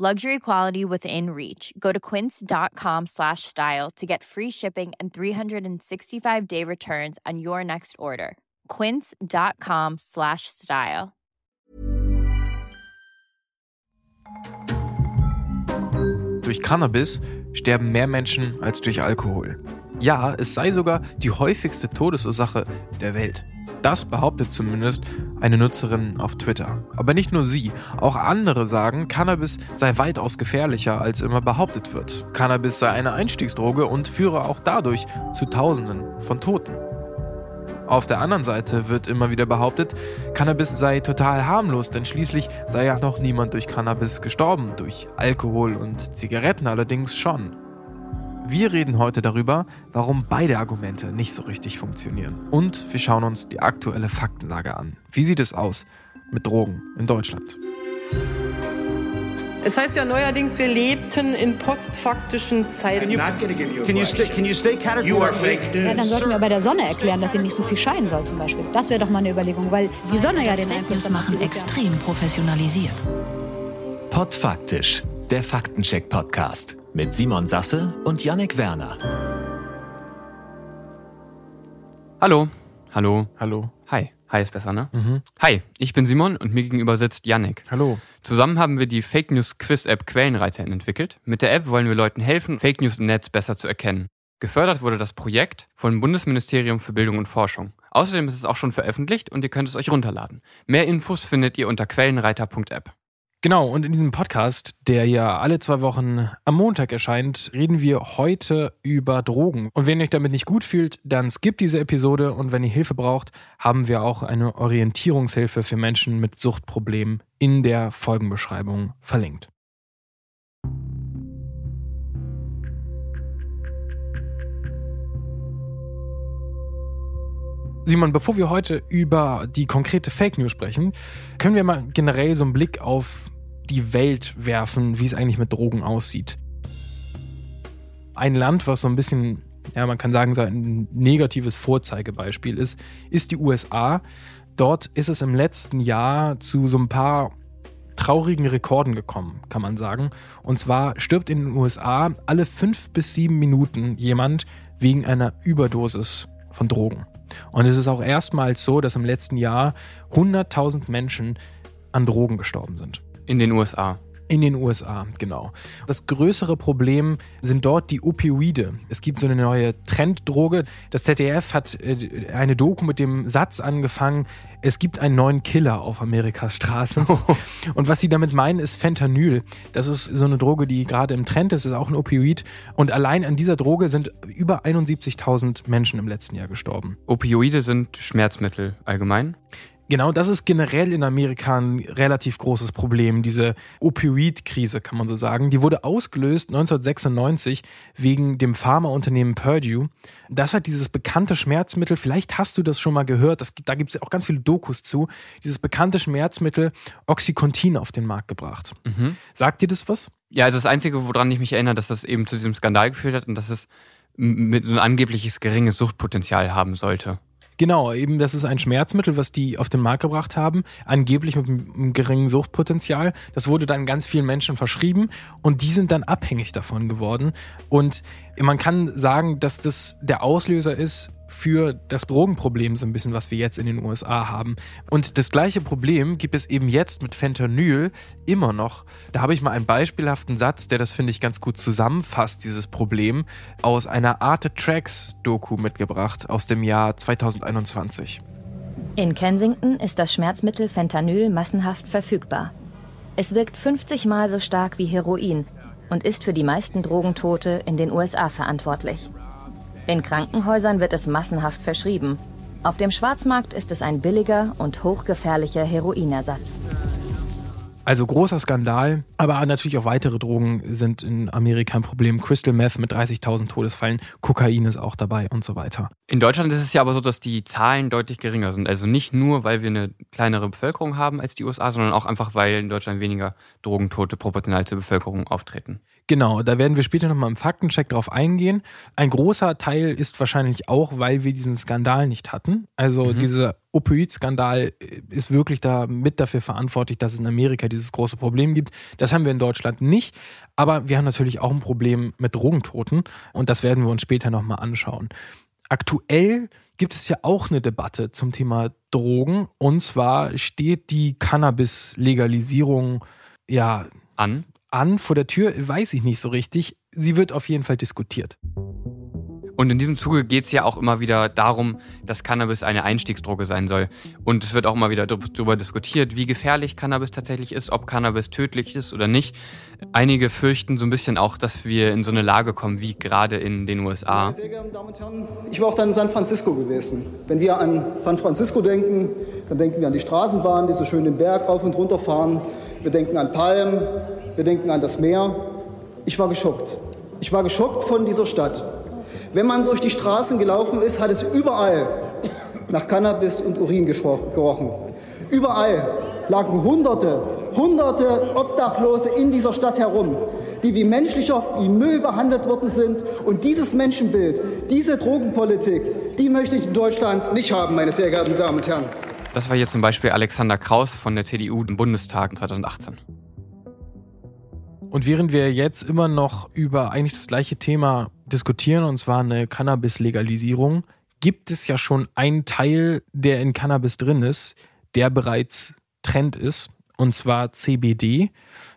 Luxury quality within reach. Go to quince.com slash style to get free shipping and 365 day returns on your next order. Quince.com slash style. Durch Cannabis sterben mehr Menschen als durch Alkohol. Ja, es sei sogar die häufigste Todesursache der Welt. Das behauptet zumindest eine Nutzerin auf Twitter. Aber nicht nur sie, auch andere sagen, Cannabis sei weitaus gefährlicher, als immer behauptet wird. Cannabis sei eine Einstiegsdroge und führe auch dadurch zu Tausenden von Toten. Auf der anderen Seite wird immer wieder behauptet, Cannabis sei total harmlos, denn schließlich sei ja noch niemand durch Cannabis gestorben, durch Alkohol und Zigaretten allerdings schon. Wir reden heute darüber, warum beide Argumente nicht so richtig funktionieren. Und wir schauen uns die aktuelle Faktenlage an. Wie sieht es aus mit Drogen in Deutschland? Es heißt ja neuerdings, wir lebten in postfaktischen Zeiten. Ja, dann sollten wir bei der Sonne erklären, dass sie nicht so viel scheinen soll zum Beispiel. Das wäre doch mal eine Überlegung, weil die Sonne ja den Fake News machen extrem professionalisiert. Podfaktisch, der Faktencheck-Podcast mit Simon Sasse und Yannick Werner. Hallo, hallo, Hallo. hi. Hi ist besser, ne? Mhm. Hi, ich bin Simon und mir gegenüber sitzt Yannick. Hallo. Zusammen haben wir die Fake News Quiz App Quellenreiter entwickelt. Mit der App wollen wir Leuten helfen, Fake News im Netz besser zu erkennen. Gefördert wurde das Projekt vom Bundesministerium für Bildung und Forschung. Außerdem ist es auch schon veröffentlicht und ihr könnt es euch runterladen. Mehr Infos findet ihr unter quellenreiter.app. Genau, und in diesem Podcast, der ja alle zwei Wochen am Montag erscheint, reden wir heute über Drogen. Und wenn ihr euch damit nicht gut fühlt, dann skippt diese Episode und wenn ihr Hilfe braucht, haben wir auch eine Orientierungshilfe für Menschen mit Suchtproblemen in der Folgenbeschreibung verlinkt. Simon, bevor wir heute über die konkrete Fake News sprechen, können wir mal generell so einen Blick auf die Welt werfen, wie es eigentlich mit Drogen aussieht. Ein Land, was so ein bisschen, ja, man kann sagen, so ein negatives Vorzeigebeispiel ist, ist die USA. Dort ist es im letzten Jahr zu so ein paar traurigen Rekorden gekommen, kann man sagen. Und zwar stirbt in den USA alle fünf bis sieben Minuten jemand wegen einer Überdosis von Drogen. Und es ist auch erstmals so, dass im letzten Jahr 100.000 Menschen an Drogen gestorben sind. In den USA. In den USA, genau. Das größere Problem sind dort die Opioide. Es gibt so eine neue Trenddroge. Das ZDF hat äh, eine Doku mit dem Satz angefangen, es gibt einen neuen Killer auf Amerikas Straßen. Und was sie damit meinen, ist Fentanyl. Das ist so eine Droge, die gerade im Trend ist, ist auch ein Opioid. Und allein an dieser Droge sind über 71.000 Menschen im letzten Jahr gestorben. Opioide sind Schmerzmittel allgemein. Genau, das ist generell in Amerika ein relativ großes Problem, diese Opioid-Krise, kann man so sagen. Die wurde ausgelöst 1996 wegen dem Pharmaunternehmen Purdue. Das hat dieses bekannte Schmerzmittel, vielleicht hast du das schon mal gehört, das, da gibt es auch ganz viele Dokus zu, dieses bekannte Schmerzmittel Oxycontin auf den Markt gebracht. Mhm. Sagt dir das was? Ja, also das Einzige, woran ich mich erinnere, dass das eben zu diesem Skandal geführt hat und dass es mit so ein angebliches geringes Suchtpotenzial haben sollte. Genau, eben das ist ein Schmerzmittel, was die auf den Markt gebracht haben, angeblich mit einem geringen Suchtpotenzial. Das wurde dann ganz vielen Menschen verschrieben und die sind dann abhängig davon geworden. Und man kann sagen, dass das der Auslöser ist für das Drogenproblem, so ein bisschen, was wir jetzt in den USA haben. Und das gleiche Problem gibt es eben jetzt mit Fentanyl immer noch. Da habe ich mal einen beispielhaften Satz, der das, finde ich, ganz gut zusammenfasst, dieses Problem, aus einer Arte Tracks Doku mitgebracht aus dem Jahr 2021. In Kensington ist das Schmerzmittel Fentanyl massenhaft verfügbar. Es wirkt 50 Mal so stark wie Heroin und ist für die meisten Drogentote in den USA verantwortlich. In Krankenhäusern wird es massenhaft verschrieben. Auf dem Schwarzmarkt ist es ein billiger und hochgefährlicher Heroinersatz. Also großer Skandal, aber natürlich auch weitere Drogen sind in Amerika ein Problem. Crystal Meth mit 30.000 Todesfällen, Kokain ist auch dabei und so weiter. In Deutschland ist es ja aber so, dass die Zahlen deutlich geringer sind. Also nicht nur, weil wir eine kleinere Bevölkerung haben als die USA, sondern auch einfach, weil in Deutschland weniger Drogentote proportional zur Bevölkerung auftreten. Genau, da werden wir später nochmal im Faktencheck drauf eingehen. Ein großer Teil ist wahrscheinlich auch, weil wir diesen Skandal nicht hatten. Also mhm. dieser Opioid-Skandal ist wirklich da mit dafür verantwortlich, dass es in Amerika dieses große Problem gibt. Das haben wir in Deutschland nicht. Aber wir haben natürlich auch ein Problem mit Drogentoten und das werden wir uns später nochmal anschauen. Aktuell gibt es ja auch eine Debatte zum Thema Drogen und zwar steht die Cannabis-Legalisierung ja an an vor der Tür, weiß ich nicht so richtig. Sie wird auf jeden Fall diskutiert. Und in diesem Zuge geht es ja auch immer wieder darum, dass Cannabis eine Einstiegsdroge sein soll. Und es wird auch immer wieder darüber diskutiert, wie gefährlich Cannabis tatsächlich ist, ob Cannabis tödlich ist oder nicht. Einige fürchten so ein bisschen auch, dass wir in so eine Lage kommen, wie gerade in den USA. Sehr geehrte Damen und Herren, ich war auch dann in San Francisco gewesen. Wenn wir an San Francisco denken, dann denken wir an die Straßenbahn, die so schön den Berg rauf und runter fahren. Wir denken an Palmen, wir denken an das Meer. Ich war geschockt. Ich war geschockt von dieser Stadt. Wenn man durch die Straßen gelaufen ist, hat es überall nach Cannabis und Urin gerochen. Überall lagen Hunderte, Hunderte Obdachlose in dieser Stadt herum, die wie menschlicher, wie Müll behandelt worden sind. Und dieses Menschenbild, diese Drogenpolitik, die möchte ich in Deutschland nicht haben, meine sehr geehrten Damen und Herren. Das war hier zum Beispiel Alexander Kraus von der CDU im Bundestag 2018. Und während wir jetzt immer noch über eigentlich das gleiche Thema diskutieren, und zwar eine Cannabis-Legalisierung, gibt es ja schon einen Teil, der in Cannabis drin ist, der bereits Trend ist, und zwar CBD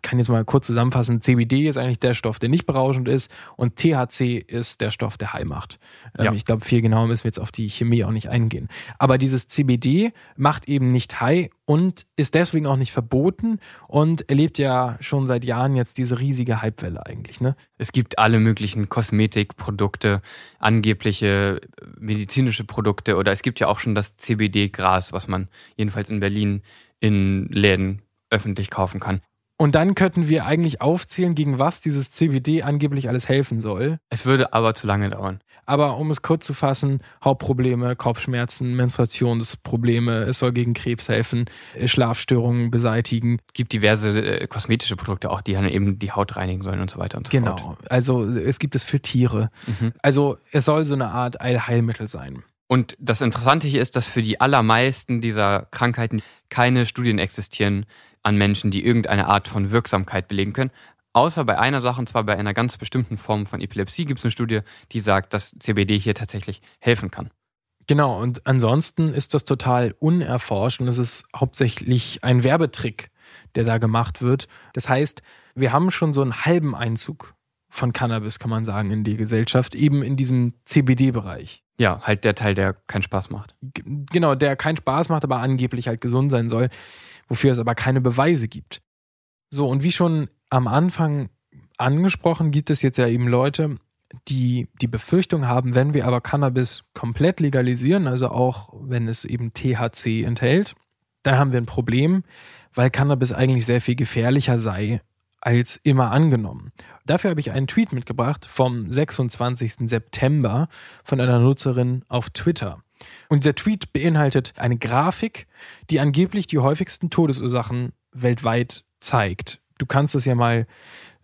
kann jetzt mal kurz zusammenfassen, CBD ist eigentlich der Stoff, der nicht berauschend ist und THC ist der Stoff, der high macht. Ähm, ja. Ich glaube, viel genauer müssen wir jetzt auf die Chemie auch nicht eingehen. Aber dieses CBD macht eben nicht high und ist deswegen auch nicht verboten und erlebt ja schon seit Jahren jetzt diese riesige Hypewelle eigentlich. Ne? Es gibt alle möglichen Kosmetikprodukte, angebliche medizinische Produkte oder es gibt ja auch schon das CBD-Gras, was man jedenfalls in Berlin in Läden öffentlich kaufen kann. Und dann könnten wir eigentlich aufzählen, gegen was dieses CBD angeblich alles helfen soll. Es würde aber zu lange dauern. Aber um es kurz zu fassen, Hauptprobleme, Kopfschmerzen, Menstruationsprobleme, es soll gegen Krebs helfen, Schlafstörungen beseitigen. Es gibt diverse äh, kosmetische Produkte auch, die dann eben die Haut reinigen sollen und so weiter und so genau. fort. Genau. Also es gibt es für Tiere. Mhm. Also es soll so eine Art Allheilmittel sein. Und das Interessante hier ist, dass für die allermeisten dieser Krankheiten keine Studien existieren, an Menschen, die irgendeine Art von Wirksamkeit belegen können. Außer bei einer Sache, und zwar bei einer ganz bestimmten Form von Epilepsie, gibt es eine Studie, die sagt, dass CBD hier tatsächlich helfen kann. Genau, und ansonsten ist das total unerforscht und es ist hauptsächlich ein Werbetrick, der da gemacht wird. Das heißt, wir haben schon so einen halben Einzug von Cannabis, kann man sagen, in die Gesellschaft, eben in diesem CBD-Bereich. Ja, halt der Teil, der keinen Spaß macht. G genau, der keinen Spaß macht, aber angeblich halt gesund sein soll wofür es aber keine Beweise gibt. So, und wie schon am Anfang angesprochen, gibt es jetzt ja eben Leute, die die Befürchtung haben, wenn wir aber Cannabis komplett legalisieren, also auch wenn es eben THC enthält, dann haben wir ein Problem, weil Cannabis eigentlich sehr viel gefährlicher sei als immer angenommen. Dafür habe ich einen Tweet mitgebracht vom 26. September von einer Nutzerin auf Twitter. Und dieser Tweet beinhaltet eine Grafik, die angeblich die häufigsten Todesursachen weltweit zeigt. Du kannst es ja mal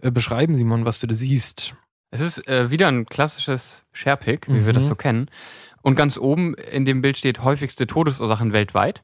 äh, beschreiben, Simon, was du da siehst. Es ist äh, wieder ein klassisches Sharepick, wie mhm. wir das mhm. so kennen. Und ganz oben in dem Bild steht häufigste Todesursachen weltweit.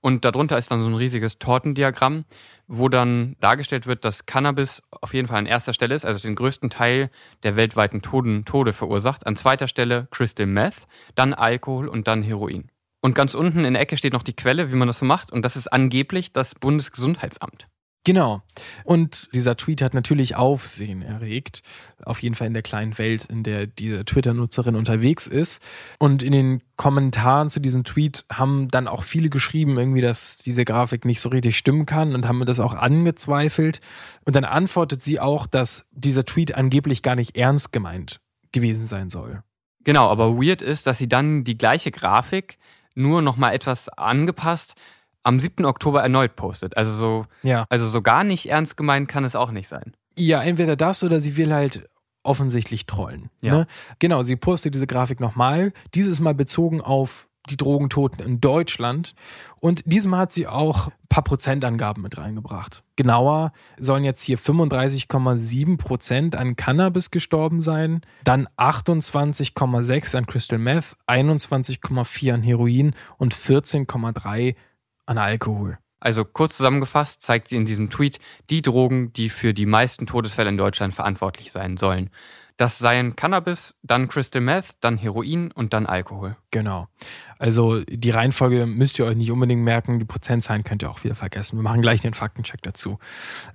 Und darunter ist dann so ein riesiges Tortendiagramm, wo dann dargestellt wird, dass Cannabis auf jeden Fall an erster Stelle ist, also den größten Teil der weltweiten Toden, Tode verursacht. An zweiter Stelle Crystal Meth, dann Alkohol und dann Heroin. Und ganz unten in der Ecke steht noch die Quelle, wie man das so macht. Und das ist angeblich das Bundesgesundheitsamt. Genau. Und dieser Tweet hat natürlich Aufsehen erregt. Auf jeden Fall in der kleinen Welt, in der diese Twitter-Nutzerin unterwegs ist. Und in den Kommentaren zu diesem Tweet haben dann auch viele geschrieben, irgendwie, dass diese Grafik nicht so richtig stimmen kann und haben das auch angezweifelt. Und dann antwortet sie auch, dass dieser Tweet angeblich gar nicht ernst gemeint gewesen sein soll. Genau, aber weird ist, dass sie dann die gleiche Grafik nur nochmal etwas angepasst am 7. Oktober erneut postet. Also so, Ja. also so gar nicht ernst gemeint kann es auch nicht sein. Ja, entweder das oder sie will halt offensichtlich trollen. Ja. Ne? Genau, sie postet diese Grafik nochmal, dieses Mal bezogen auf die Drogentoten in Deutschland. Und diesmal hat sie auch ein paar Prozentangaben mit reingebracht. Genauer sollen jetzt hier 35,7 Prozent an Cannabis gestorben sein, dann 28,6 an Crystal Meth, 21,4 an Heroin und 14,3 an Alkohol. Also kurz zusammengefasst zeigt sie in diesem Tweet die Drogen, die für die meisten Todesfälle in Deutschland verantwortlich sein sollen. Das seien Cannabis, dann Crystal Meth, dann Heroin und dann Alkohol. Genau. Also die Reihenfolge müsst ihr euch nicht unbedingt merken, die Prozentzahlen könnt ihr auch wieder vergessen. Wir machen gleich den Faktencheck dazu.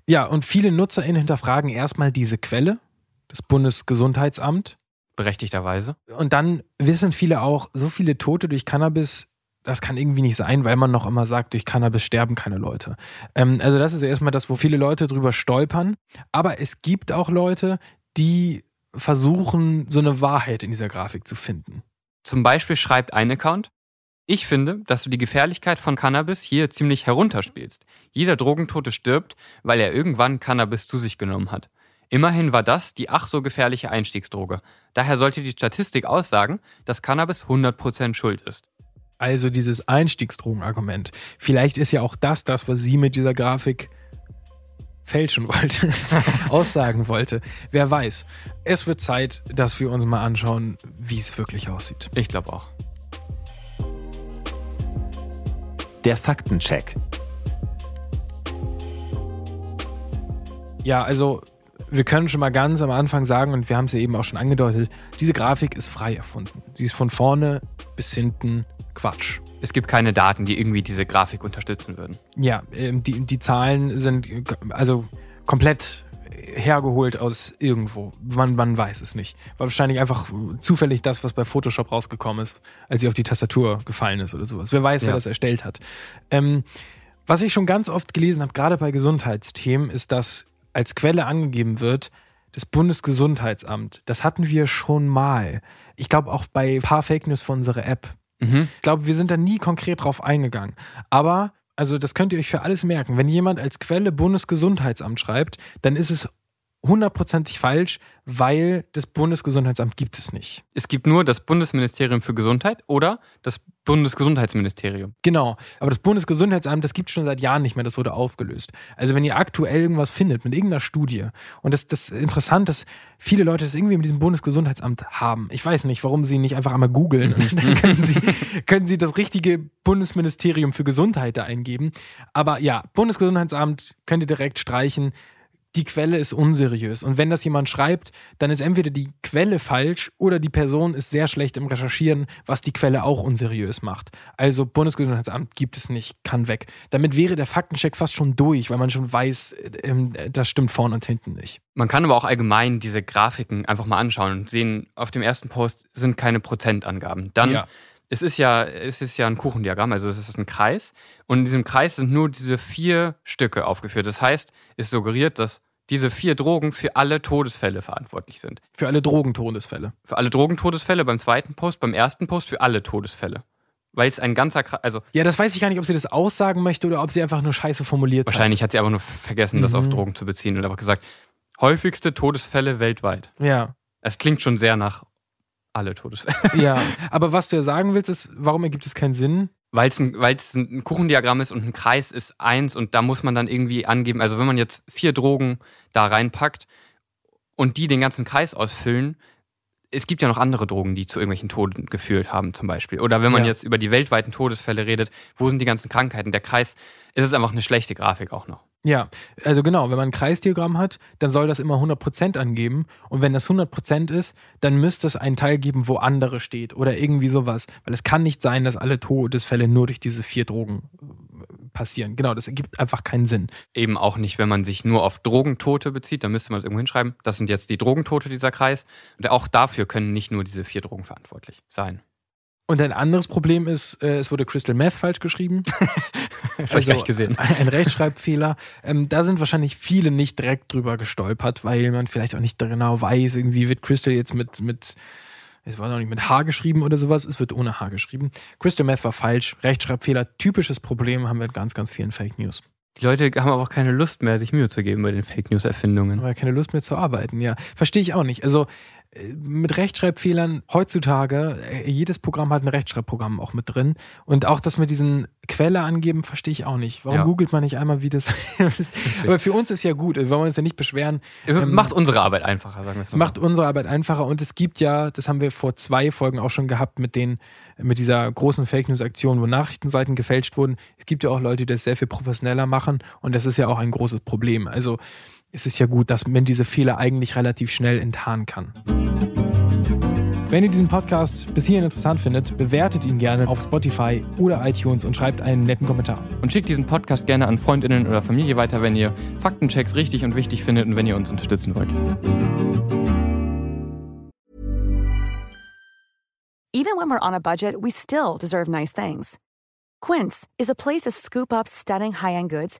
Ja, und viele NutzerInnen hinterfragen erstmal diese Quelle, das Bundesgesundheitsamt. Berechtigterweise. Und dann wissen viele auch, so viele Tote durch Cannabis, das kann irgendwie nicht sein, weil man noch immer sagt, durch Cannabis sterben keine Leute. Ähm, also das ist erstmal das, wo viele Leute drüber stolpern. Aber es gibt auch Leute, die versuchen, so eine Wahrheit in dieser Grafik zu finden. Zum Beispiel schreibt ein Account, ich finde, dass du die Gefährlichkeit von Cannabis hier ziemlich herunterspielst. Jeder Drogentote stirbt, weil er irgendwann Cannabis zu sich genommen hat. Immerhin war das die ach so gefährliche Einstiegsdroge. Daher sollte die Statistik aussagen, dass Cannabis 100% schuld ist. Also dieses Einstiegsdrogenargument. Vielleicht ist ja auch das das, was sie mit dieser Grafik fälschen wollte, aussagen wollte. Wer weiß. Es wird Zeit, dass wir uns mal anschauen, wie es wirklich aussieht. Ich glaube auch. Der Faktencheck. Ja, also wir können schon mal ganz am Anfang sagen, und wir haben es ja eben auch schon angedeutet, diese Grafik ist frei erfunden. Sie ist von vorne bis hinten Quatsch. Es gibt keine Daten, die irgendwie diese Grafik unterstützen würden. Ja, ähm, die, die Zahlen sind äh, also komplett hergeholt aus irgendwo. Man, man weiß es nicht. War wahrscheinlich einfach zufällig das, was bei Photoshop rausgekommen ist, als sie auf die Tastatur gefallen ist oder sowas. Wer weiß, wer Ja. das erstellt hat. Ähm, was ich schon ganz oft gelesen habe, gerade bei Gesundheitsthemen, ist, dass als Quelle angegeben wird, das Bundesgesundheitsamt. Das hatten wir schon mal. Ich glaube auch bei ein paar Fake News von unserer App. Mhm. Ich glaube, wir sind da nie konkret drauf eingegangen. Aber, also das könnt ihr euch für alles merken. Wenn jemand als Quelle Bundesgesundheitsamt schreibt, dann ist es hundertprozentig falsch, weil das Bundesgesundheitsamt gibt es nicht. Es gibt nur das Bundesministerium für Gesundheit oder das Bundesgesundheitsministerium. Genau. Aber das Bundesgesundheitsamt, das gibt es schon seit Jahren nicht mehr, das wurde aufgelöst. Also wenn ihr aktuell irgendwas findet mit irgendeiner Studie, und das, das ist interessant, dass viele Leute das irgendwie mit diesem Bundesgesundheitsamt haben. Ich weiß nicht, warum sie nicht einfach einmal googeln und dann können sie, können sie das richtige Bundesministerium für Gesundheit da eingeben. Aber ja, Bundesgesundheitsamt könnt ihr direkt streichen. Die Quelle ist unseriös. Und wenn das jemand schreibt, dann ist entweder die Quelle falsch oder die Person ist sehr schlecht im Recherchieren, was die Quelle auch unseriös macht. Also Bundesgesundheitsamt gibt es nicht, kann weg. Damit wäre der Faktencheck fast schon durch, weil man schon weiß, ähm, das stimmt vorne und hinten nicht. Man kann aber auch allgemein diese Grafiken einfach mal anschauen und sehen, auf dem ersten Post sind keine Prozentangaben. Dann, Ja. Es ist ja, es ist ja ein Kuchendiagramm, also es ist ein Kreis. Und in diesem Kreis sind nur diese vier Stücke aufgeführt. Das heißt, es suggeriert, dass diese vier Drogen für alle Todesfälle verantwortlich sind. Für alle Drogentodesfälle. Für alle Drogentodesfälle beim zweiten Post, beim ersten Post für alle Todesfälle. Weil es ein ganzer Kreis, also Ja, das weiß ich gar nicht, ob sie das aussagen möchte oder ob sie einfach nur scheiße formuliert wahrscheinlich hat sie aber nur vergessen, das auf Mhm. Drogen zu beziehen und einfach gesagt, häufigste Todesfälle weltweit. hat. Ja. Es klingt schon sehr nach alle Todesfälle. Ja, aber was du ja sagen willst, ist, warum ergibt es keinen Sinn? Weil es ein, weil's ein Kuchendiagramm ist und ein Kreis ist eins und da muss man dann irgendwie angeben, also wenn man jetzt vier Drogen da reinpackt und die den ganzen Kreis ausfüllen, es gibt ja noch andere Drogen, die zu irgendwelchen Toten geführt haben, zum Beispiel. Oder wenn man Ja. jetzt über die weltweiten Todesfälle redet, wo sind die ganzen Krankheiten? Der Kreis ist es einfach eine schlechte Grafik auch noch. Ja, also genau, wenn man ein Kreisdiagramm hat, dann soll das immer 100% angeben. Und wenn das 100% ist, dann müsste es einen Teil geben, wo andere steht oder irgendwie sowas. Weil es kann nicht sein, dass alle Todesfälle nur durch diese vier Drogen äh, passieren. Genau, das ergibt einfach keinen Sinn. Eben auch nicht, wenn man sich nur auf Drogentote bezieht, dann müsste man es irgendwo hinschreiben. Das sind jetzt die Drogentote dieser Kreis. Und auch dafür können nicht nur diese vier Drogen verantwortlich sein. Und ein anderes Problem ist, äh, es wurde Crystal Meth falsch geschrieben. Das habe ich gesehen. Ein Rechtschreibfehler. Ähm, da sind wahrscheinlich viele nicht direkt drüber gestolpert, weil man vielleicht auch nicht genau weiß, irgendwie wird Crystal jetzt mit, mit Es war noch nicht mit H geschrieben oder sowas, es wird ohne H geschrieben. Crystal Meth war falsch, Rechtschreibfehler, typisches Problem haben wir in ganz, ganz vielen Fake News. Die Leute haben aber auch keine Lust mehr, sich Mühe zu geben bei den Fake News-Erfindungen. Aber keine Lust mehr zu arbeiten, ja. Verstehe ich auch nicht. Also mit Rechtschreibfehlern heutzutage, äh, jedes Programm hat ein Rechtschreibprogramm auch mit drin. Und auch das mit diesen Quelle angeben, verstehe ich auch nicht. Warum ja. googelt man nicht einmal, wie das. aber für uns ist ja gut, wir wollen uns ja nicht beschweren. Ähm, macht unsere Arbeit einfacher, sagen wir es mal. Macht unsere Arbeit einfacher. Und es gibt ja, das haben wir vor zwei Folgen auch schon gehabt mit den, mit dieser großen Fake News-Aktion, wo Nachrichtenseiten gefälscht wurden. Es gibt ja auch Leute, die das sehr viel professioneller machen. Und das ist ja auch ein großes Problem. Also ist es ja gut, dass man diese Fehler eigentlich relativ schnell enttarnen kann. Wenn ihr diesen Podcast bis hierhin interessant findet, bewertet ihn gerne auf Spotify oder iTunes und schreibt einen netten Kommentar. Und schickt diesen Podcast gerne an Freundinnen oder Familie weiter, wenn ihr Faktenchecks richtig und wichtig findet und wenn ihr uns unterstützen wollt. Even when we're on a budget, we still deserve nice things. Quince is a place to scoop up stunning high-end goods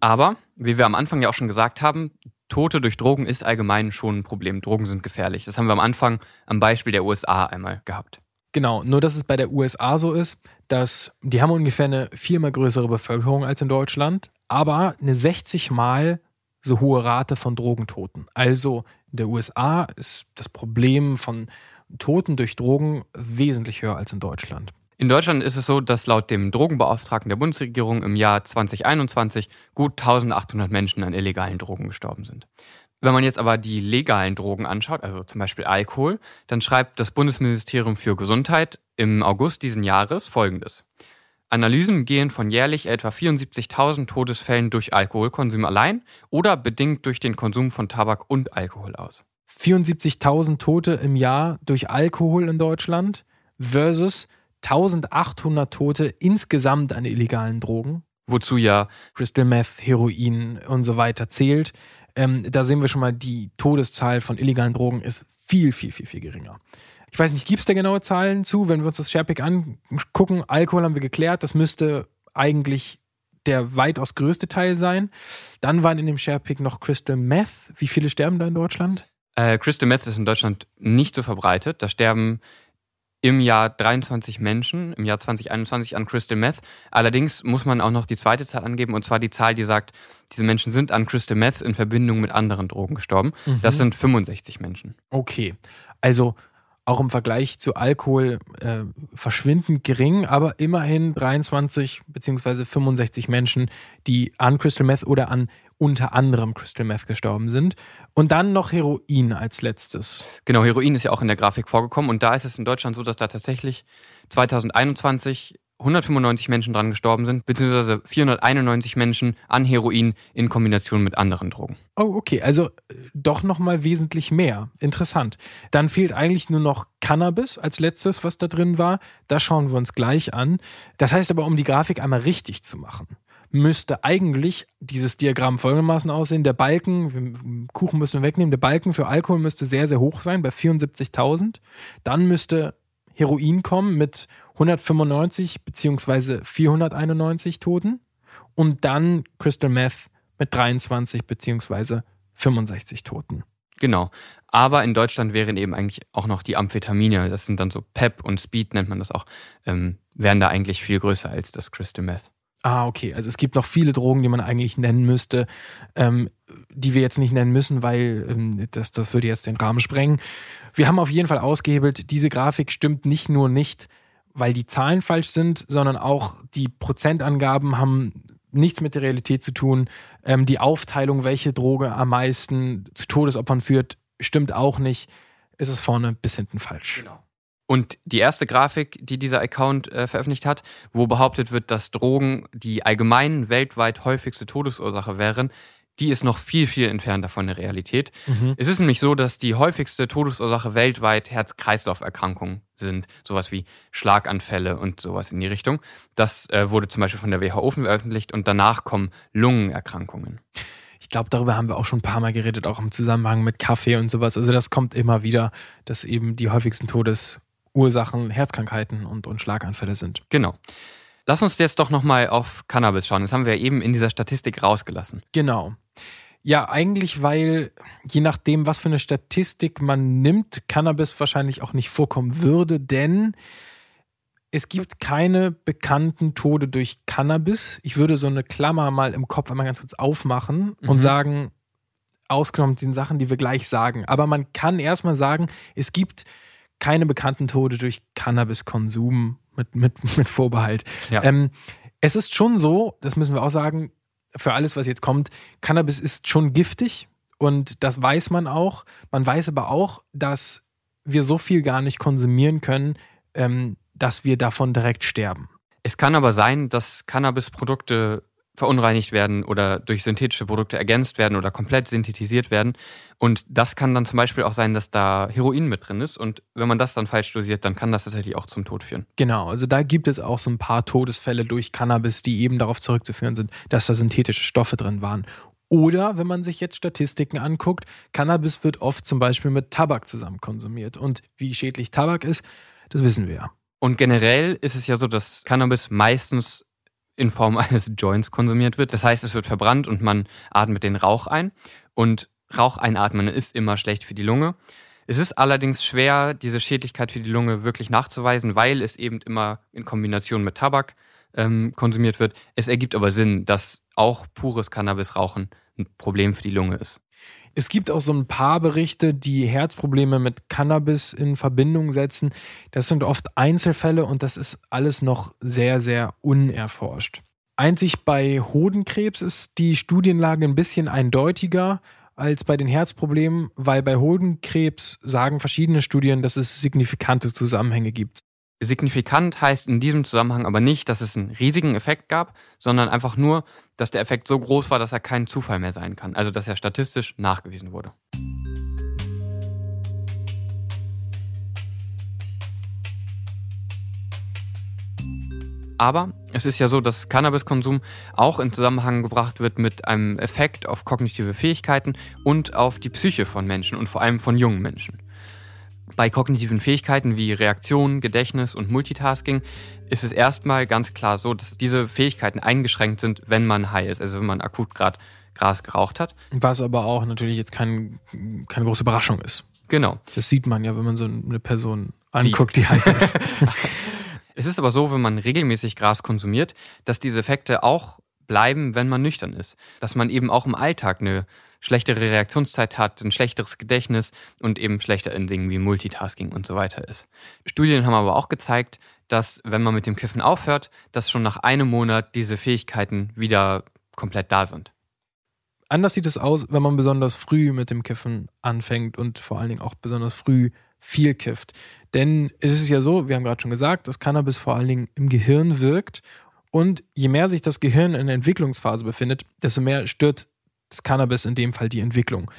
Aber, wie wir am Anfang ja auch schon gesagt haben, Tote durch Drogen ist allgemein schon ein Problem. Drogen sind gefährlich. Das haben wir am Anfang am Beispiel der USA einmal gehabt. Genau, nur dass es bei der USA so ist, dass die haben ungefähr eine viermal größere Bevölkerung als in Deutschland, aber eine 60 mal so hohe Rate von Drogentoten. Also in der USA ist das Problem von Toten durch Drogen wesentlich höher als in Deutschland. In Deutschland ist es so, dass laut dem Drogenbeauftragten der Bundesregierung im Jahr 2021 gut 1800 Menschen an illegalen Drogen gestorben sind. Wenn man jetzt aber die legalen Drogen anschaut, also zum Beispiel Alkohol, dann schreibt das Bundesministerium für Gesundheit im August diesen Jahres Folgendes. Analysen gehen von jährlich etwa 74.000 Todesfällen durch Alkoholkonsum allein oder bedingt durch den Konsum von Tabak und Alkohol aus. 74.000 Tote im Jahr durch Alkohol in Deutschland versus 1800 Tote insgesamt an illegalen Drogen. Wozu ja Crystal Meth, Heroin und so weiter zählt. Ähm, da sehen wir schon mal, die Todeszahl von illegalen Drogen ist viel, viel, viel, viel geringer. Ich weiß nicht, gibt es da genaue Zahlen zu? Wenn wir uns das SharePick angucken, Alkohol haben wir geklärt, das müsste eigentlich der weitaus größte Teil sein. Dann waren in dem SharePick noch Crystal Meth. Wie viele sterben da in Deutschland? Äh, Crystal Meth ist in Deutschland nicht so verbreitet. Da sterben im Jahr 23 Menschen, im Jahr 2021 an Crystal Meth. Allerdings muss man auch noch die zweite Zahl angeben, und zwar die Zahl, die sagt, diese Menschen sind an Crystal Meth in Verbindung mit anderen Drogen gestorben. Mhm. Das sind 65 Menschen. Okay, also auch im Vergleich zu Alkohol äh, verschwindend gering, aber immerhin 23 bzw. 65 Menschen, die an Crystal Meth oder an unter anderem Crystal Meth gestorben sind. Und dann noch Heroin als letztes. Genau, Heroin ist ja auch in der Grafik vorgekommen. Und da ist es in Deutschland so, dass da tatsächlich 2021 195 Menschen dran gestorben sind, beziehungsweise 491 Menschen an Heroin in Kombination mit anderen Drogen. Oh, okay, also äh, doch nochmal wesentlich mehr. Interessant. Dann fehlt eigentlich nur noch Cannabis als letztes, was da drin war. Das schauen wir uns gleich an. Das heißt aber, um die Grafik einmal richtig zu machen, müsste eigentlich dieses Diagramm folgendermaßen aussehen. Der Balken, Kuchen müssen wir wegnehmen, der Balken für Alkohol müsste sehr, sehr hoch sein, bei 74.000. Dann müsste Heroin kommen mit 195 bzw. 491 Toten. Und dann Crystal Meth mit 23 bzw. 65 Toten. Genau. Aber in Deutschland wären eben eigentlich auch noch die Amphetamine, das sind dann so PEP und Speed nennt man das auch, ähm, wären da eigentlich viel größer als das Crystal Meth. Ah, okay. Also es gibt noch viele Drogen, die man eigentlich nennen müsste, ähm, die wir jetzt nicht nennen müssen, weil ähm, das, das würde jetzt den Rahmen sprengen. Wir haben auf jeden Fall ausgehebelt, diese Grafik stimmt nicht nur nicht, weil die Zahlen falsch sind, sondern auch die Prozentangaben haben nichts mit der Realität zu tun. Ähm, die Aufteilung, welche Droge am meisten zu Todesopfern führt, stimmt auch nicht. Ist es vorne bis hinten falsch. Genau. Und die erste Grafik, die dieser Account äh, veröffentlicht hat, wo behauptet wird, dass Drogen die allgemein weltweit häufigste Todesursache wären, die ist noch viel, viel entfernter von der Realität. Mhm. Es ist nämlich so, dass die häufigste Todesursache weltweit Herz-Kreislauf-Erkrankungen sind. Sowas wie Schlaganfälle und sowas in die Richtung. Das äh, wurde zum Beispiel von der WHO veröffentlicht und danach kommen Lungenerkrankungen. Ich glaube, darüber haben wir auch schon ein paar Mal geredet, auch im Zusammenhang mit Kaffee und sowas. Also das kommt immer wieder, dass eben die häufigsten Todesursachen Herzkrankheiten und, und Schlaganfälle sind. Genau. Lass uns jetzt doch nochmal auf Cannabis schauen. Das haben wir ja eben in dieser Statistik rausgelassen. Genau. Ja, eigentlich, weil je nachdem, was für eine Statistik man nimmt, Cannabis wahrscheinlich auch nicht vorkommen würde, denn es gibt keine bekannten Tode durch Cannabis. Ich würde so eine Klammer mal im Kopf einmal ganz kurz aufmachen und mhm. sagen, ausgenommen den Sachen, die wir gleich sagen. Aber man kann erstmal sagen, es gibt keine bekannten Tode durch Cannabiskonsum mit, mit, mit Vorbehalt. Ja. Ähm, es ist schon so, das müssen wir auch sagen, für alles, was jetzt kommt, Cannabis ist schon giftig und das weiß man auch. Man weiß aber auch, dass wir so viel gar nicht konsumieren können, ähm, dass wir davon direkt sterben. Es kann aber sein, dass Cannabisprodukte verunreinigt werden oder durch synthetische Produkte ergänzt werden oder komplett synthetisiert werden. Und das kann dann zum Beispiel auch sein, dass da Heroin mit drin ist. Und wenn man das dann falsch dosiert, dann kann das tatsächlich auch zum Tod führen. Genau, also da gibt es auch so ein paar Todesfälle durch Cannabis, die eben darauf zurückzuführen sind, dass da synthetische Stoffe drin waren. Oder wenn man sich jetzt Statistiken anguckt, Cannabis wird oft zum Beispiel mit Tabak zusammen konsumiert. Und wie schädlich Tabak ist, das wissen wir ja. Und generell ist es ja so, dass Cannabis meistens in Form eines Joints konsumiert wird. Das heißt, es wird verbrannt und man atmet den Rauch ein. Und Rauch einatmen ist immer schlecht für die Lunge. Es ist allerdings schwer, diese Schädlichkeit für die Lunge wirklich nachzuweisen, weil es eben immer in Kombination mit Tabak ähm, konsumiert wird. Es ergibt aber Sinn, dass auch pures Cannabisrauchen ein Problem für die Lunge ist. Es gibt auch so ein paar Berichte, die Herzprobleme mit Cannabis in Verbindung setzen. Das sind oft Einzelfälle und das ist alles noch sehr, sehr unerforscht. Einzig bei Hodenkrebs ist die Studienlage ein bisschen eindeutiger als bei den Herzproblemen, weil bei Hodenkrebs sagen verschiedene Studien, dass es signifikante Zusammenhänge gibt. Signifikant heißt in diesem Zusammenhang aber nicht, dass es einen riesigen Effekt gab, sondern einfach nur, dass der Effekt so groß war, dass er kein Zufall mehr sein kann. Also dass er statistisch nachgewiesen wurde. Aber es ist ja so, dass Cannabiskonsum auch in Zusammenhang gebracht wird mit einem Effekt auf kognitive Fähigkeiten und auf die Psyche von Menschen und vor allem von jungen Menschen. Bei kognitiven Fähigkeiten wie Reaktion, Gedächtnis und Multitasking ist es erstmal ganz klar so, dass diese Fähigkeiten eingeschränkt sind, wenn man high ist, also wenn man akut gerade Gras geraucht hat. Was aber auch natürlich jetzt kein, keine große Überraschung ist. Genau. Das sieht man ja, wenn man so eine Person anguckt, Sieht. die high ist. es ist aber so, wenn man regelmäßig Gras konsumiert, dass diese Effekte auch bleiben, wenn man nüchtern ist. Dass man eben auch im Alltag eine schlechtere Reaktionszeit hat, ein schlechteres Gedächtnis und eben schlechter in Dingen wie Multitasking und so weiter ist. Studien haben aber auch gezeigt, dass wenn man mit dem Kiffen aufhört, dass schon nach einem Monat diese Fähigkeiten wieder komplett da sind. Anders sieht es aus, wenn man besonders früh mit dem Kiffen anfängt und vor allen Dingen auch besonders früh viel kifft. Denn es ist ja so, wir haben gerade schon gesagt, dass Cannabis vor allen Dingen im Gehirn wirkt. Und je mehr sich das Gehirn in der Entwicklungsphase befindet, desto mehr stört das Cannabis in dem Fall die Entwicklung.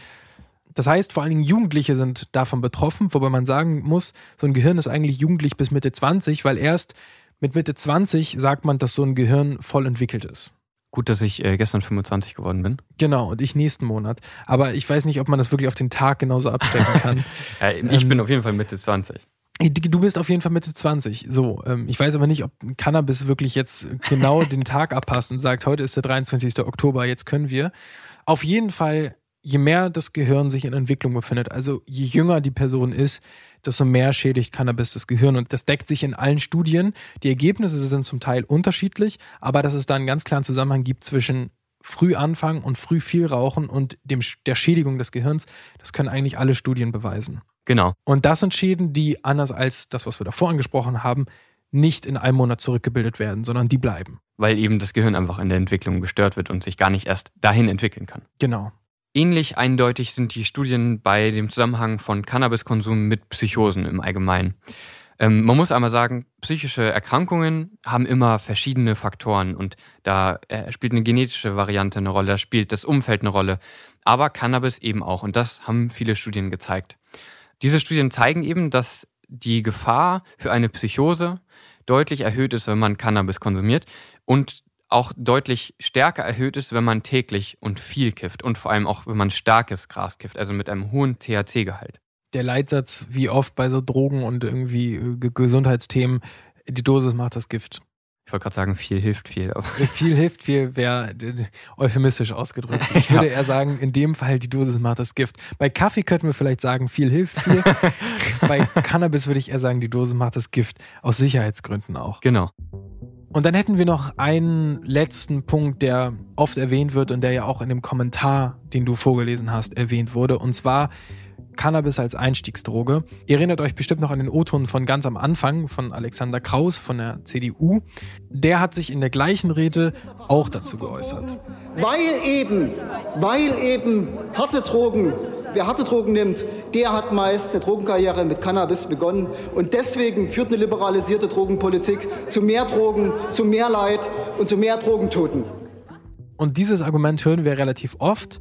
Das heißt, vor allen Dingen Jugendliche sind davon betroffen, wobei man sagen muss, so ein Gehirn ist eigentlich jugendlich bis Mitte 20, weil erst mit Mitte 20 sagt man, dass so ein Gehirn voll entwickelt ist. Gut, dass ich äh, gestern 25 geworden bin. Genau, und ich nächsten Monat. Aber ich weiß nicht, ob man das wirklich auf den Tag genauso abstecken kann. ja, ich ähm, bin auf jeden Fall Mitte 20. Du bist auf jeden Fall Mitte 20. So, ähm, ich weiß aber nicht, ob Cannabis wirklich jetzt genau den Tag abpasst und sagt, heute ist der 23. Oktober, jetzt können wir. Auf jeden Fall, je mehr das Gehirn sich in Entwicklung befindet, also je jünger die Person ist, desto mehr schädigt Cannabis das Gehirn. Und das deckt sich in allen Studien. Die Ergebnisse sind zum Teil unterschiedlich, aber dass es da einen ganz klaren Zusammenhang gibt zwischen früh anfangen und früh viel rauchen und dem, der Schädigung des Gehirns, das können eigentlich alle Studien beweisen. Genau. Und das sind Schäden, die anders als das, was wir davor angesprochen haben, nicht in einem Monat zurückgebildet werden, sondern die bleiben. Weil eben das Gehirn einfach in der Entwicklung gestört wird und sich gar nicht erst dahin entwickeln kann. Genau. Ähnlich eindeutig sind die Studien bei dem Zusammenhang von Cannabiskonsum mit Psychosen im Allgemeinen. Ähm, man muss einmal sagen, psychische Erkrankungen haben immer verschiedene Faktoren und da äh, spielt eine genetische Variante eine Rolle, da spielt das Umfeld eine Rolle, aber Cannabis eben auch und das haben viele Studien gezeigt. Diese Studien zeigen eben, dass die Gefahr für eine Psychose deutlich erhöht ist, wenn man Cannabis konsumiert und auch deutlich stärker erhöht ist, wenn man täglich und viel kifft und vor allem auch, wenn man starkes Gras kifft, also mit einem hohen THC-Gehalt. Der Leitsatz, wie oft bei so Drogen und irgendwie äh, Gesundheitsthemen, die Dosis macht das Gift. Ich wollte gerade sagen, viel hilft viel. Viel hilft viel wäre euphemistisch ausgedrückt. Ich würde ja. eher sagen, in dem Fall die Dosis macht das Gift. Bei Kaffee könnten wir vielleicht sagen, viel hilft viel. Bei Cannabis würde ich eher sagen, die Dosis macht das Gift. Aus Sicherheitsgründen auch. Genau. Und dann hätten wir noch einen letzten Punkt, der oft erwähnt wird und der ja auch in dem Kommentar, den du vorgelesen hast, erwähnt wurde. Und zwar Cannabis als Einstiegsdroge. Ihr erinnert euch bestimmt noch an den O-Ton von ganz am Anfang von Alexander Kraus von der CDU. Der hat sich in der gleichen Rede auch dazu geäußert. Weil eben, weil eben harte Drogen, wer harte Drogen nimmt, der hat meist eine Drogenkarriere mit Cannabis begonnen. Und deswegen führt eine liberalisierte Drogenpolitik zu mehr Drogen, zu mehr Leid und zu mehr Drogentoten. Und dieses Argument hören wir relativ oft.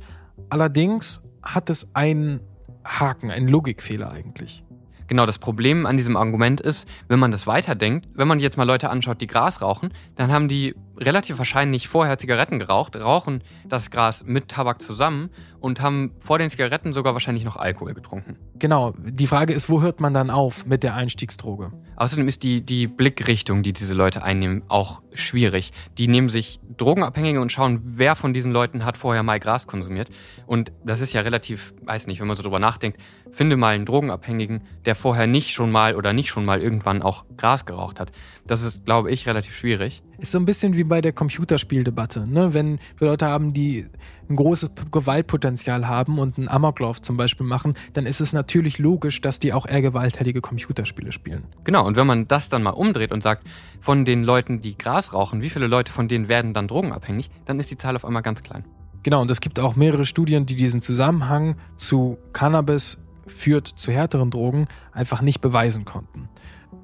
Allerdings hat es einen Haken, ein Logikfehler eigentlich. Genau, das Problem an diesem Argument ist, wenn man das weiterdenkt, wenn man jetzt mal Leute anschaut, die Gras rauchen, dann haben die relativ wahrscheinlich vorher Zigaretten geraucht, rauchen das Gras mit Tabak zusammen und haben vor den Zigaretten sogar wahrscheinlich noch Alkohol getrunken. Genau, die Frage ist, wo hört man dann auf mit der Einstiegsdroge? Außerdem ist die, die Blickrichtung, die diese Leute einnehmen, auch schwierig. Die nehmen sich Drogenabhängige und schauen, wer von diesen Leuten hat vorher mal Gras konsumiert. Und das ist ja relativ, weiß nicht, wenn man so drüber nachdenkt, finde mal einen Drogenabhängigen, der vorher nicht schon mal oder nicht schon mal irgendwann auch Gras geraucht hat. Das ist, glaube ich, relativ schwierig. Ist so ein bisschen wie bei der Computerspieldebatte. Ne? Wenn wir Leute haben, die ein großes Gewaltpotenzial haben und einen Amoklauf zum Beispiel machen, dann ist es natürlich logisch, dass die auch eher gewalttätige Computerspiele spielen. Genau, und wenn man das dann mal umdreht und sagt, von den Leuten, die Gras rauchen, wie viele Leute von denen werden dann drogenabhängig, dann ist die Zahl auf einmal ganz klein. Genau, und es gibt auch mehrere Studien, die diesen Zusammenhang zu Cannabis führt zu härteren Drogen einfach nicht beweisen konnten.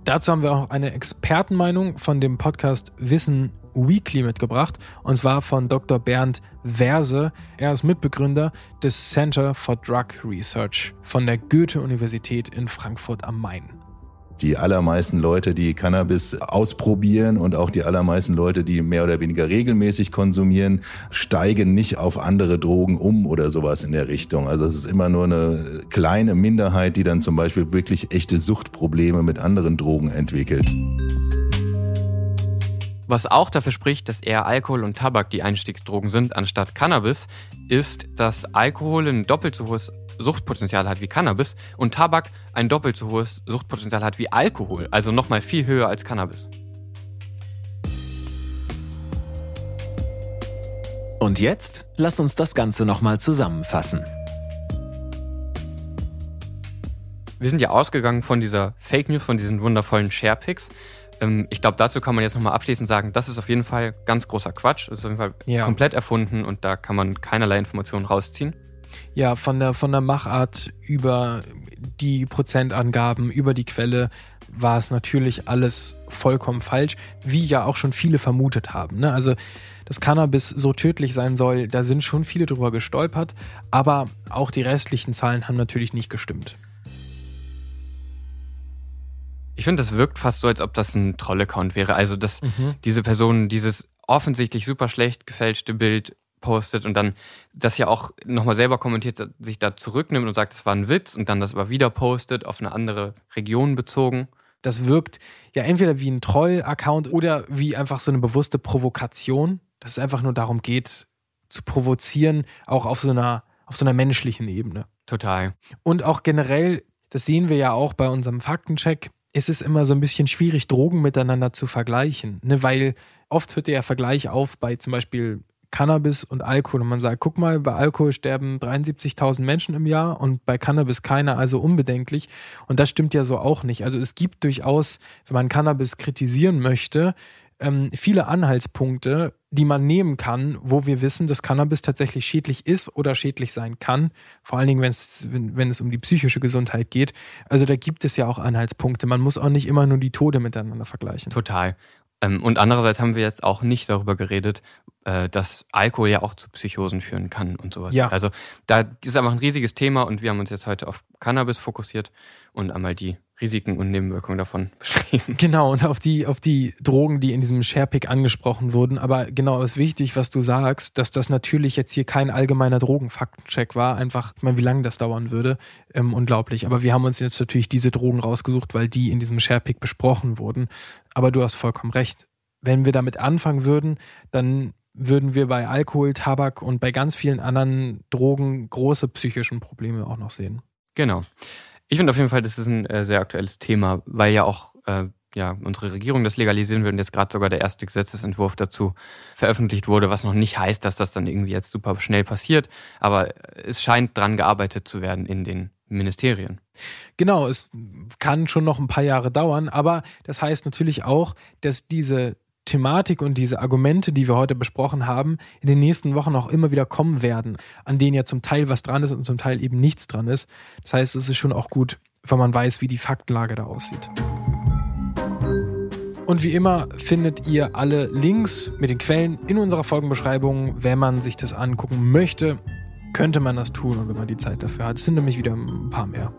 Dazu haben wir auch eine Expertenmeinung von dem Podcast Wissen Weekly mitgebracht, und zwar von Dr. Bernd Verse. Er ist Mitbegründer des Center for Drug Research von der Goethe-Universität in Frankfurt am Main. Die allermeisten Leute, die Cannabis ausprobieren und auch die allermeisten Leute, die mehr oder weniger regelmäßig konsumieren, steigen nicht auf andere Drogen um oder sowas in der Richtung. Also es ist immer nur eine kleine Minderheit, die dann zum Beispiel wirklich echte Suchtprobleme mit anderen Drogen entwickelt. Was auch dafür spricht, dass eher Alkohol und Tabak die Einstiegsdrogen sind anstatt Cannabis, ist, dass Alkohol ein doppelt so hohes Suchtpotenzial hat wie Cannabis und Tabak ein doppelt so hohes Suchtpotenzial hat wie Alkohol, also nochmal viel höher als Cannabis. Und jetzt lass uns das Ganze nochmal zusammenfassen. Wir sind ja ausgegangen von dieser Fake News, von diesen wundervollen Sharepics. Ähm, ich glaube, dazu kann man jetzt nochmal abschließend sagen, das ist auf jeden Fall ganz großer Quatsch. Das ist auf jeden Fall ja. komplett erfunden und da kann man keinerlei Informationen rausziehen. Ja, von der, von der Machart über die Prozentangaben, über die Quelle war es natürlich alles vollkommen falsch, wie ja auch schon viele vermutet haben. Ne? Also, dass Cannabis so tödlich sein soll, da sind schon viele drüber gestolpert, aber auch die restlichen Zahlen haben natürlich nicht gestimmt. Ich finde, das wirkt fast so, als ob das ein Troll-Account wäre. Also, dass mhm. diese Person dieses offensichtlich super schlecht gefälschte Bild postet und dann das ja auch nochmal selber kommentiert, sich da zurücknimmt und sagt, das war ein Witz und dann das aber wieder postet, auf eine andere Region bezogen. Das wirkt ja entweder wie ein Troll-Account oder wie einfach so eine bewusste Provokation, dass es einfach nur darum geht, zu provozieren, auch auf so einer, auf so einer menschlichen Ebene. Total. Und auch generell, das sehen wir ja auch bei unserem Faktencheck, ist es immer so ein bisschen schwierig, Drogen miteinander zu vergleichen. Ne? Weil oft hört der Vergleich auf bei zum Beispiel Cannabis und Alkohol. Und man sagt, guck mal, bei Alkohol sterben 73.000 Menschen im Jahr und bei Cannabis keiner, also unbedenklich. Und das stimmt ja so auch nicht. Also es gibt durchaus, wenn man Cannabis kritisieren möchte, ähm, viele Anhaltspunkte, die man nehmen kann, wo wir wissen, dass Cannabis tatsächlich schädlich ist oder schädlich sein kann. Vor allen Dingen, wenn, wenn es um die psychische Gesundheit geht. Also da gibt es ja auch Anhaltspunkte. Man muss auch nicht immer nur die Tode miteinander vergleichen. Total. Ähm, und andererseits haben wir jetzt auch nicht darüber geredet, äh, dass Alkohol ja auch zu Psychosen führen kann und sowas. Ja. Also da ist einfach ein riesiges Thema und wir haben uns jetzt heute auf Cannabis fokussiert und einmal die Risiken und Nebenwirkungen davon beschrieben. Genau, und auf die, auf die Drogen, die in diesem Sharepick angesprochen wurden. Aber genau, es ist wichtig, was du sagst, dass das natürlich jetzt hier kein allgemeiner Drogenfaktencheck war. Einfach, ich meine, wie lange das dauern würde. Ähm, unglaublich. Aber wir haben uns jetzt natürlich diese Drogen rausgesucht, weil die in diesem Sharepick besprochen wurden. Aber du hast vollkommen recht. Wenn wir damit anfangen würden, dann würden wir bei Alkohol, Tabak und bei ganz vielen anderen Drogen große psychischen Probleme auch noch sehen. Genau. Ich finde auf jeden Fall, das ist ein äh, sehr aktuelles Thema, weil ja auch äh, ja, unsere Regierung das legalisieren will und jetzt gerade sogar der erste Gesetzesentwurf dazu veröffentlicht wurde, was noch nicht heißt, dass das dann irgendwie jetzt super schnell passiert, aber es scheint dran gearbeitet zu werden in den Ministerien. Genau, es kann schon noch ein paar Jahre dauern, aber das heißt natürlich auch, dass diese Thematik und diese Argumente, die wir heute besprochen haben, in den nächsten Wochen auch immer wieder kommen werden, an denen ja zum Teil was dran ist und zum Teil eben nichts dran ist. Das heißt, es ist schon auch gut, wenn man weiß, wie die Faktenlage da aussieht. Und wie immer findet ihr alle Links mit den Quellen in unserer Folgenbeschreibung, wenn man sich das angucken möchte könnte man das tun und wenn man die Zeit dafür hat. Es sind nämlich wieder ein paar mehr.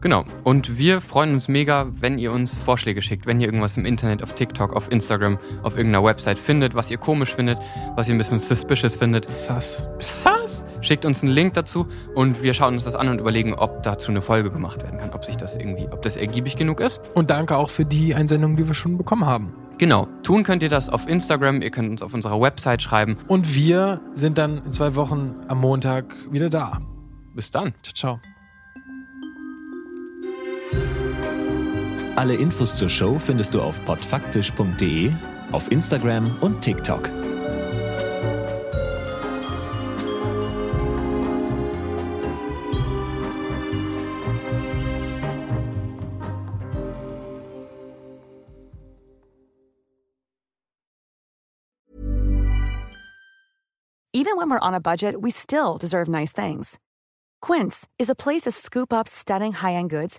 Genau. Und wir freuen uns mega, wenn ihr uns Vorschläge schickt, wenn ihr irgendwas im Internet, auf TikTok, auf Instagram, auf irgendeiner Website findet, was ihr komisch findet, was ihr ein bisschen suspicious findet. Sass. Sass. Schickt uns einen Link dazu und wir schauen uns das an und überlegen, ob dazu eine Folge gemacht werden kann, ob sich das irgendwie, ob das ergiebig genug ist. Und danke auch für die Einsendungen, die wir schon bekommen haben. Genau. Tun könnt ihr das auf Instagram, ihr könnt uns auf unserer Website schreiben. Und wir sind dann in zwei Wochen am Montag wieder da. Bis dann. Ciao, ciao. Alle Infos zur Show findest du auf podfaktisch.de, auf Instagram und TikTok. Even when we're on a budget, we still deserve nice things. Quince is a place to scoop up stunning high-end goods